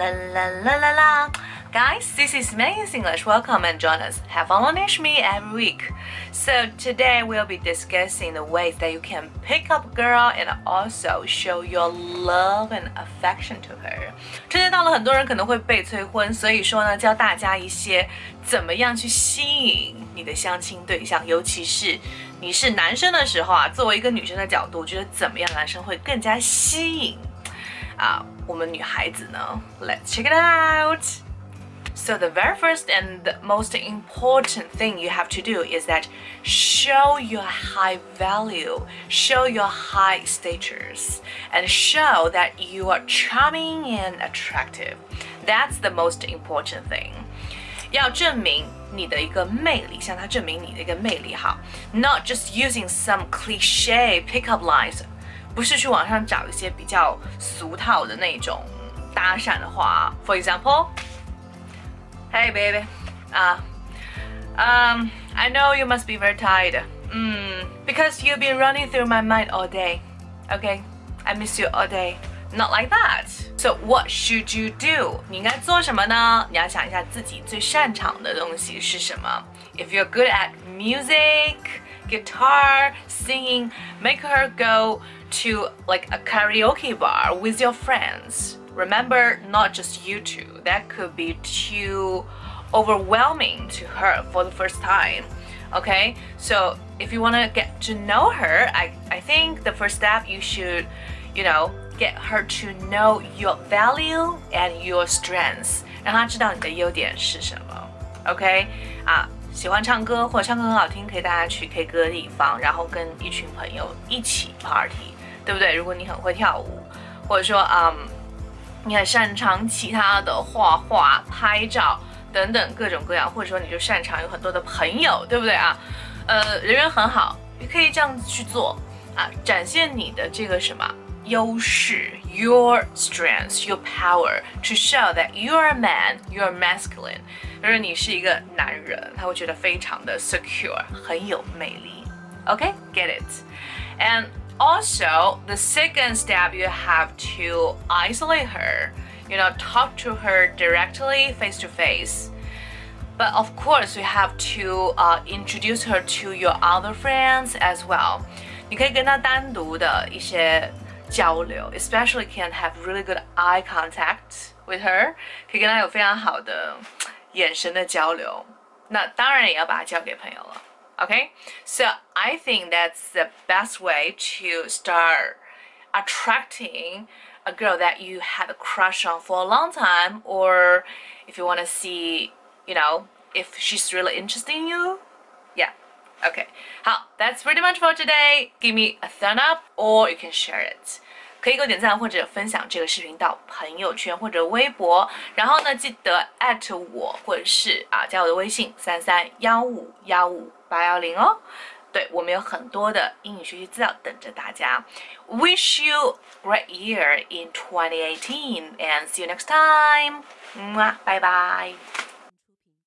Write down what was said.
La la la la la. Guys, this is Maggie's English. Welcome and join us. Have fun with me every week. So today we'll be discussing the ways that you can pick up a girl and also show your love and affection to her. 春节到了，很多人可能会被催婚，所以说呢，教大家一些怎么样去吸引你的相亲对象，尤其是你是男生的时候啊，作为一个女生的角度，觉得怎么样男生会更加吸引啊？Uh, 我们女孩子呢？Let's check it out. So the very first and the most important thing you have to do is that show your high value, show your high status, and show that you are charming and attractive. That's the most important thing. 要证明你的一个魅力，向他证明你的一个魅力哈。Not just using some cliche pickup lines， 不是去网上找一些比较俗套的那种搭讪的话。For example，Hey baby，啊、uh,，um, I know you must be very tired. Mm, because you've been running through my mind all day. Okay, I miss you all day. Not like that. So what should you do? 你应该做什么呢？你要想一下自己最擅长的东西是什么。If you're good at music, guitar, singing, make her go to like a karaoke bar with your friends. Remember, not just you two. That could be too overwhelming to her for the first time. Okay, so if you want to get to know her, I, I think the first step you should, you know, get her to know your value and your strengths，让她知道你的优点是什么。OK，啊， 喜欢唱歌或者唱歌很好听，可以大家去 K 歌的地方，然后跟一群朋友一起 party，对不对？如果你很会跳舞，或者说嗯，你很擅长其他的画画、拍照等等各种各样，或者说你就擅长有很多的朋友，对不对啊？呃，人缘很好，也可以这样子去做啊，展现你的这个什么？优势，your strength, your power to show that you're a man, you're masculine。就是你是一个男人，他会觉得非常的 secure，很有魅力。Okay, get it? And also, the second step, you have to isolate her. You know, talk to her directly, face to face. But of course, you have to uh, introduce her to your other friends as well. 你可以跟她单独的一些交流，especially can have really good eye contact with her，可以跟她有非常好的 眼神的交流。那当然也要把她交给朋友了。Okay, so I think that's the best way to start attracting a girl that you had a crush on for a long time, or if you want to see, you know, if she's really interested in you. Yeah. Okay. 好，That's pretty much for today. Give me a thumb up or you can share it. 可以给我点赞或者分享这个视频到朋友圈或者微博，然后呢记得艾特我或者是啊加我的微信三三幺五幺五八幺零哦。对我们有很多的英语学习资料等着大家。Wish you great year in 2018 and see you next time. 么，拜拜。